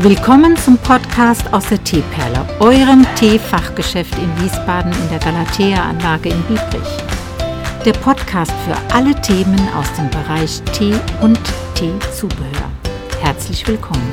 Willkommen zum Podcast aus der Teeperle, eurem Teefachgeschäft in Wiesbaden in der Galatea-Anlage in Biebrich. Der Podcast für alle Themen aus dem Bereich Tee und Teezubehör. Herzlich willkommen.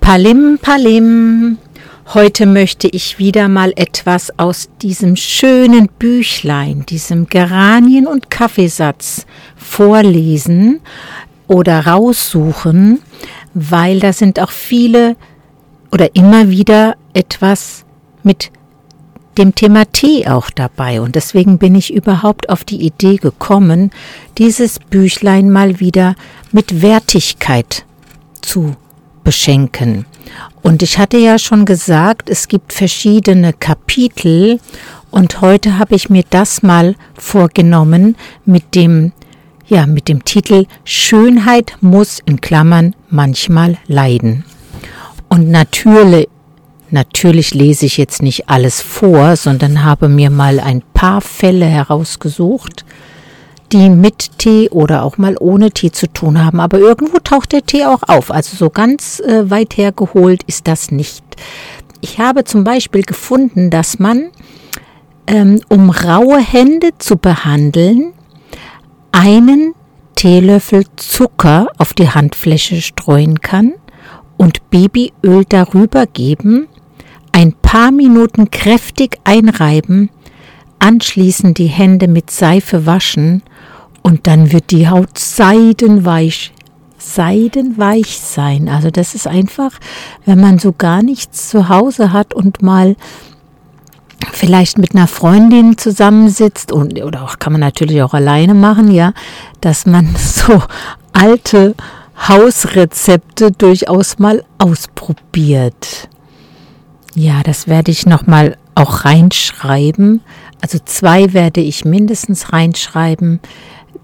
Palim, Palim. Heute möchte ich wieder mal etwas aus diesem schönen Büchlein, diesem Geranien- und Kaffeesatz vorlesen oder raussuchen, weil da sind auch viele oder immer wieder etwas mit dem Thema Tee auch dabei. Und deswegen bin ich überhaupt auf die Idee gekommen, dieses Büchlein mal wieder mit Wertigkeit zu beschenken. Und ich hatte ja schon gesagt, es gibt verschiedene Kapitel und heute habe ich mir das mal vorgenommen mit dem ja, mit dem Titel Schönheit muss in Klammern manchmal leiden. Und natürlich, natürlich lese ich jetzt nicht alles vor, sondern habe mir mal ein paar Fälle herausgesucht, die mit Tee oder auch mal ohne Tee zu tun haben. Aber irgendwo taucht der Tee auch auf. Also so ganz äh, weit hergeholt ist das nicht. Ich habe zum Beispiel gefunden, dass man, ähm, um raue Hände zu behandeln, einen Teelöffel Zucker auf die Handfläche streuen kann und Babyöl darüber geben, ein paar Minuten kräftig einreiben, anschließend die Hände mit Seife waschen und dann wird die Haut seidenweich. Seidenweich sein. Also das ist einfach, wenn man so gar nichts zu Hause hat und mal vielleicht mit einer Freundin zusammensitzt und oder auch kann man natürlich auch alleine machen, ja, dass man so alte Hausrezepte durchaus mal ausprobiert. Ja, das werde ich noch mal auch reinschreiben. Also zwei werde ich mindestens reinschreiben,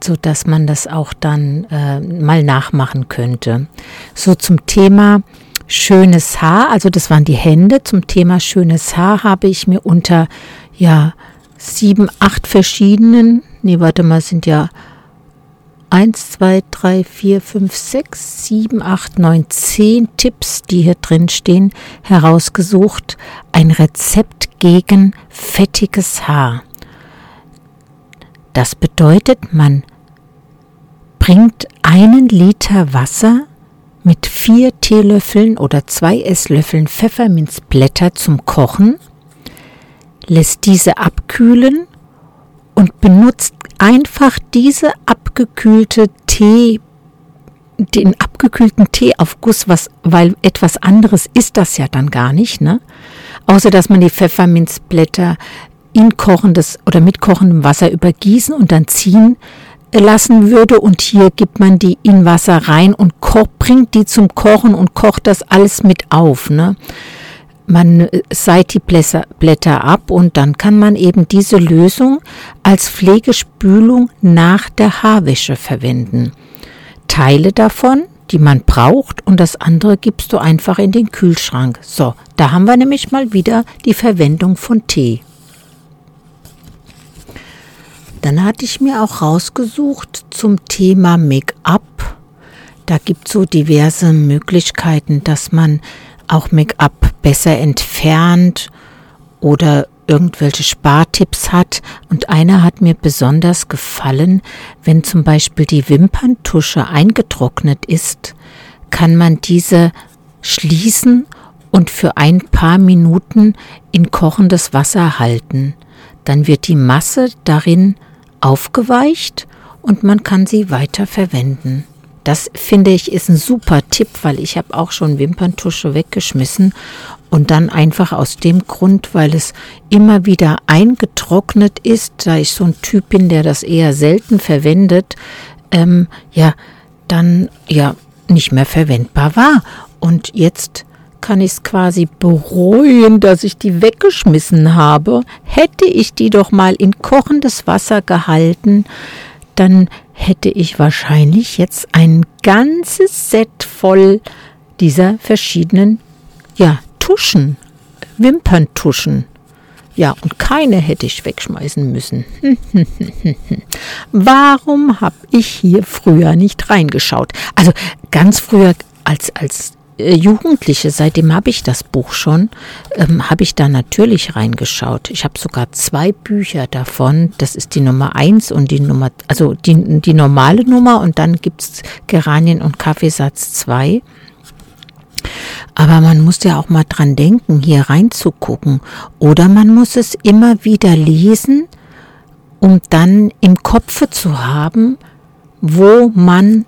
so dass man das auch dann äh, mal nachmachen könnte. So zum Thema schönes Haar, also das waren die Hände. Zum Thema schönes Haar habe ich mir unter ja sieben, acht verschiedenen, nee, warte mal, sind ja eins, zwei, drei, vier, fünf, sechs, sieben, acht, neun, zehn Tipps, die hier drin stehen, herausgesucht. Ein Rezept gegen fettiges Haar. Das bedeutet, man bringt einen Liter Wasser mit vier Teelöffeln oder zwei Esslöffeln Pfefferminzblätter zum Kochen, lässt diese abkühlen und benutzt einfach diese abgekühlte Tee, den abgekühlten Teeaufguss, was, weil etwas anderes ist das ja dann gar nicht, ne? Außer dass man die Pfefferminzblätter in kochendes oder mit kochendem Wasser übergießen und dann ziehen lassen würde und hier gibt man die in Wasser rein und kocht, bringt die zum Kochen und kocht das alles mit auf. Ne? Man äh, seit die Blätter ab und dann kann man eben diese Lösung als Pflegespülung nach der Haarwäsche verwenden. Teile davon, die man braucht und das andere gibst du einfach in den Kühlschrank. So, da haben wir nämlich mal wieder die Verwendung von Tee. Dann hatte ich mir auch rausgesucht zum Thema Make-up. Da gibt es so diverse Möglichkeiten, dass man auch Make-up besser entfernt oder irgendwelche Spartipps hat. Und einer hat mir besonders gefallen, wenn zum Beispiel die Wimperntusche eingetrocknet ist, kann man diese schließen und für ein paar Minuten in kochendes Wasser halten. Dann wird die Masse darin aufgeweicht und man kann sie weiter verwenden. Das finde ich ist ein super Tipp, weil ich habe auch schon Wimperntusche weggeschmissen und dann einfach aus dem Grund, weil es immer wieder eingetrocknet ist, da ich so ein Typ bin, der das eher selten verwendet, ähm, ja, dann ja nicht mehr verwendbar war. Und jetzt kann ich es quasi bereuen, dass ich die weggeschmissen habe. Hätte ich die doch mal in kochendes Wasser gehalten, dann hätte ich wahrscheinlich jetzt ein ganzes Set voll dieser verschiedenen, ja, Tuschen, Wimperntuschen. Ja, und keine hätte ich wegschmeißen müssen. Warum habe ich hier früher nicht reingeschaut? Also ganz früher als, als Jugendliche, seitdem habe ich das Buch schon, ähm, habe ich da natürlich reingeschaut. Ich habe sogar zwei Bücher davon. Das ist die Nummer eins und die Nummer, also die, die normale Nummer und dann gibt es Geranien und Kaffeesatz zwei. Aber man muss ja auch mal dran denken, hier reinzugucken. Oder man muss es immer wieder lesen, um dann im Kopfe zu haben, wo man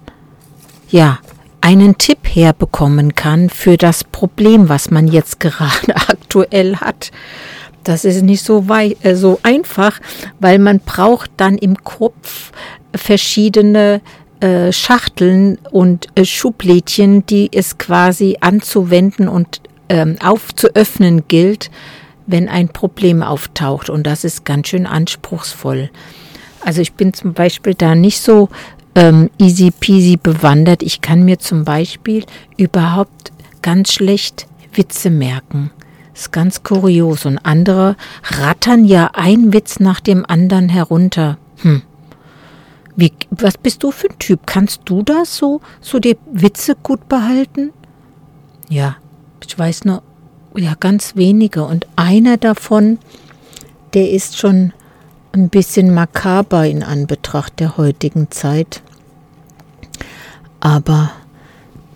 ja einen Tipp herbekommen kann für das Problem, was man jetzt gerade aktuell hat. Das ist nicht so, wei äh, so einfach, weil man braucht dann im Kopf verschiedene äh, Schachteln und äh, Schublädchen, die es quasi anzuwenden und ähm, aufzuöffnen gilt, wenn ein Problem auftaucht. Und das ist ganz schön anspruchsvoll. Also ich bin zum Beispiel da nicht so ähm, easy peasy bewandert. Ich kann mir zum Beispiel überhaupt ganz schlecht Witze merken. Ist ganz kurios. Und andere rattern ja ein Witz nach dem anderen herunter. Hm. Wie, was bist du für ein Typ? Kannst du das so, so die Witze gut behalten? Ja, ich weiß nur, ja, ganz wenige. Und einer davon, der ist schon ein bisschen makaber in Anbetracht der heutigen Zeit. Aber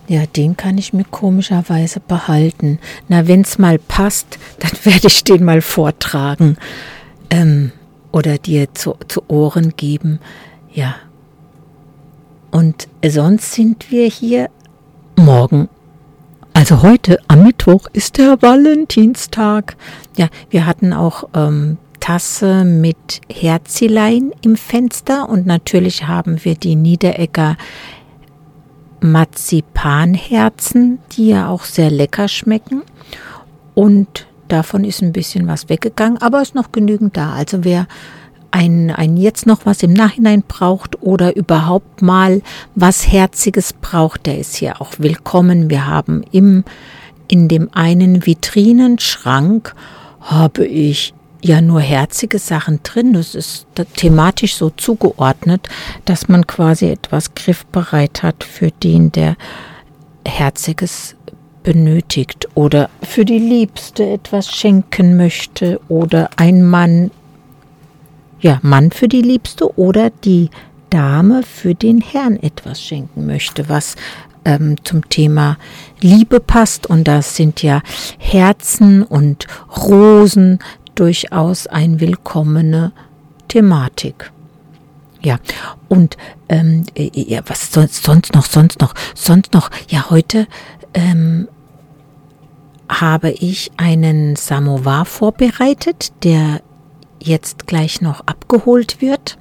ja, den kann ich mir komischerweise behalten. Na, wenn es mal passt, dann werde ich den mal vortragen ähm, oder dir zu, zu Ohren geben. Ja. Und sonst sind wir hier morgen also heute am Mittwoch ist der Valentinstag. Ja, wir hatten auch ähm, Tasse mit Herzilein im Fenster und natürlich haben wir die Niederegger Marzipanherzen, die ja auch sehr lecker schmecken. Und davon ist ein bisschen was weggegangen, aber ist noch genügend da. Also wer ein, ein jetzt noch was im Nachhinein braucht oder überhaupt mal was Herziges braucht, der ist hier auch willkommen. Wir haben im, in dem einen Vitrinenschrank habe ich ja nur herzige Sachen drin. Das ist thematisch so zugeordnet, dass man quasi etwas griffbereit hat für den, der Herziges benötigt oder für die Liebste etwas schenken möchte oder ein Mann, ja, Mann für die Liebste oder die Dame für den Herrn etwas schenken möchte, was ähm, zum Thema Liebe passt. Und das sind ja Herzen und Rosen, durchaus eine willkommene Thematik. Ja, und ähm, äh, ja, was sonst, sonst noch, sonst noch, sonst noch? Ja, heute ähm, habe ich einen Samovar vorbereitet, der jetzt gleich noch abgeholt wird.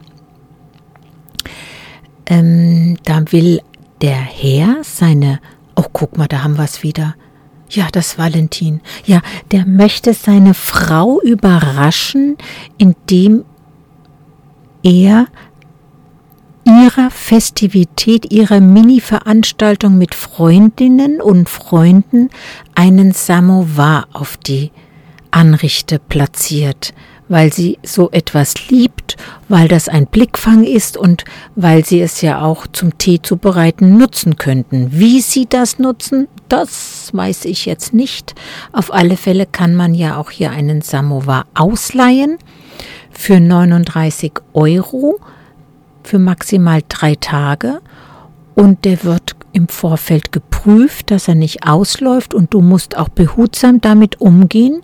Ähm, da will der Herr seine, oh guck mal, da haben wir es wieder, ja, das Valentin. Ja, der möchte seine Frau überraschen, indem er ihrer Festivität, ihrer Mini-Veranstaltung mit Freundinnen und Freunden einen Samovar auf die Anrichte platziert weil sie so etwas liebt, weil das ein Blickfang ist und weil sie es ja auch zum Tee zubereiten nutzen könnten. Wie sie das nutzen, das weiß ich jetzt nicht. Auf alle Fälle kann man ja auch hier einen Samovar ausleihen für 39 Euro für maximal drei Tage und der wird im Vorfeld geprüft, dass er nicht ausläuft und du musst auch behutsam damit umgehen,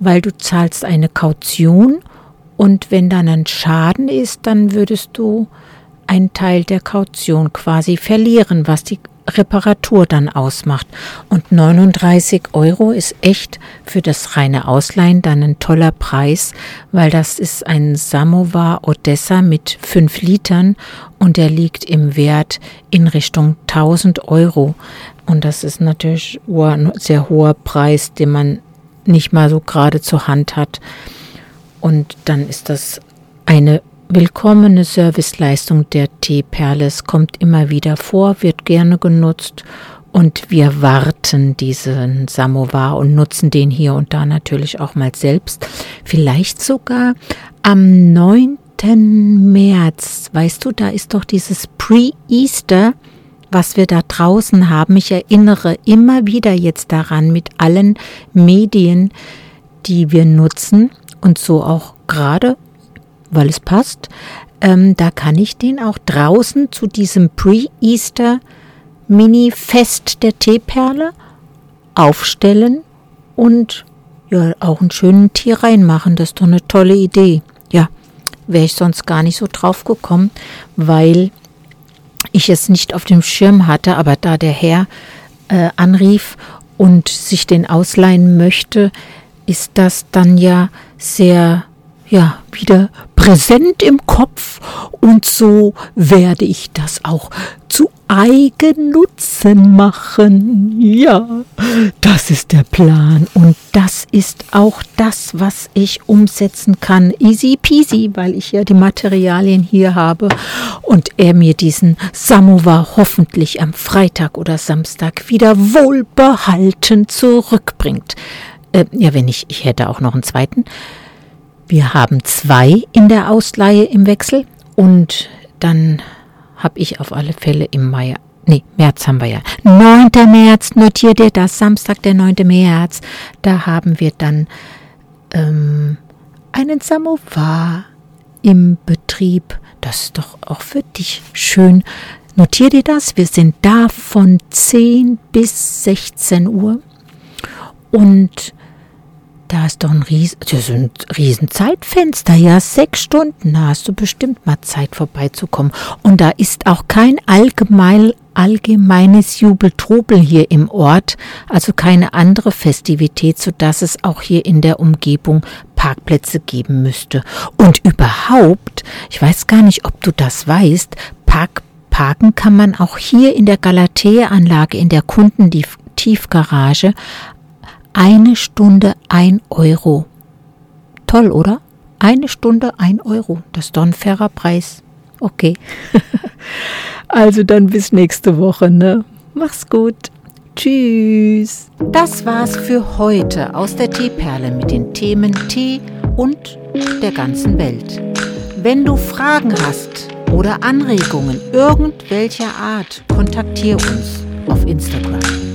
weil du zahlst eine Kaution und wenn dann ein Schaden ist, dann würdest du einen Teil der Kaution quasi verlieren, was die Reparatur dann ausmacht. Und 39 Euro ist echt für das reine Ausleihen dann ein toller Preis, weil das ist ein Samovar Odessa mit 5 Litern und der liegt im Wert in Richtung 1000 Euro. Und das ist natürlich ein sehr hoher Preis, den man nicht mal so gerade zur Hand hat. Und dann ist das eine willkommene Serviceleistung der Teeperles, kommt immer wieder vor, wird gerne genutzt und wir warten diesen Samovar und nutzen den hier und da natürlich auch mal selbst. Vielleicht sogar am 9. März, weißt du, da ist doch dieses Pre-Easter, was wir da draußen haben. Ich erinnere immer wieder jetzt daran mit allen Medien, die wir nutzen und so auch gerade, weil es passt. Ähm, da kann ich den auch draußen zu diesem Pre-Easter Mini-Fest der Teeperle aufstellen und ja, auch einen schönen Tee reinmachen. Das ist doch eine tolle Idee. Ja, wäre ich sonst gar nicht so drauf gekommen, weil ich es nicht auf dem Schirm hatte, aber da der Herr äh, anrief und sich den ausleihen möchte, ist das dann ja sehr ja, wieder präsent im Kopf und so werde ich das auch zu Eigennutzen machen. Ja, das ist der Plan und das ist auch das, was ich umsetzen kann. Easy peasy, weil ich ja die Materialien hier habe und er mir diesen Samovar hoffentlich am Freitag oder Samstag wieder wohlbehalten zurückbringt. Äh, ja, wenn ich, ich hätte auch noch einen zweiten. Wir haben zwei in der Ausleihe im Wechsel und dann habe ich auf alle Fälle im Mai, nee, März haben wir ja. 9. März, notiert ihr das, Samstag, der 9. März, da haben wir dann ähm, einen Samovar im Betrieb. Das ist doch auch für dich schön. Notiert ihr das? Wir sind da von 10 bis 16 Uhr. Und da ist doch ein, Ries das ist ein Riesenzeitfenster. Ja, sechs Stunden. Da hast du bestimmt mal Zeit vorbeizukommen. Und da ist auch kein allgemein, allgemeines Jubeltrubel hier im Ort. Also keine andere Festivität, sodass es auch hier in der Umgebung Parkplätze geben müsste. Und überhaupt, ich weiß gar nicht, ob du das weißt, Park Parken kann man auch hier in der Galatea-Anlage in der Kundentiefgarage eine Stunde ein Euro. Toll, oder? Eine Stunde ein Euro. Das ist doch ein fairer Preis. Okay. also dann bis nächste Woche, ne? Mach's gut. Tschüss. Das war's für heute aus der Teeperle mit den Themen Tee und der ganzen Welt. Wenn du Fragen hast oder Anregungen irgendwelcher Art, kontaktiere uns auf Instagram.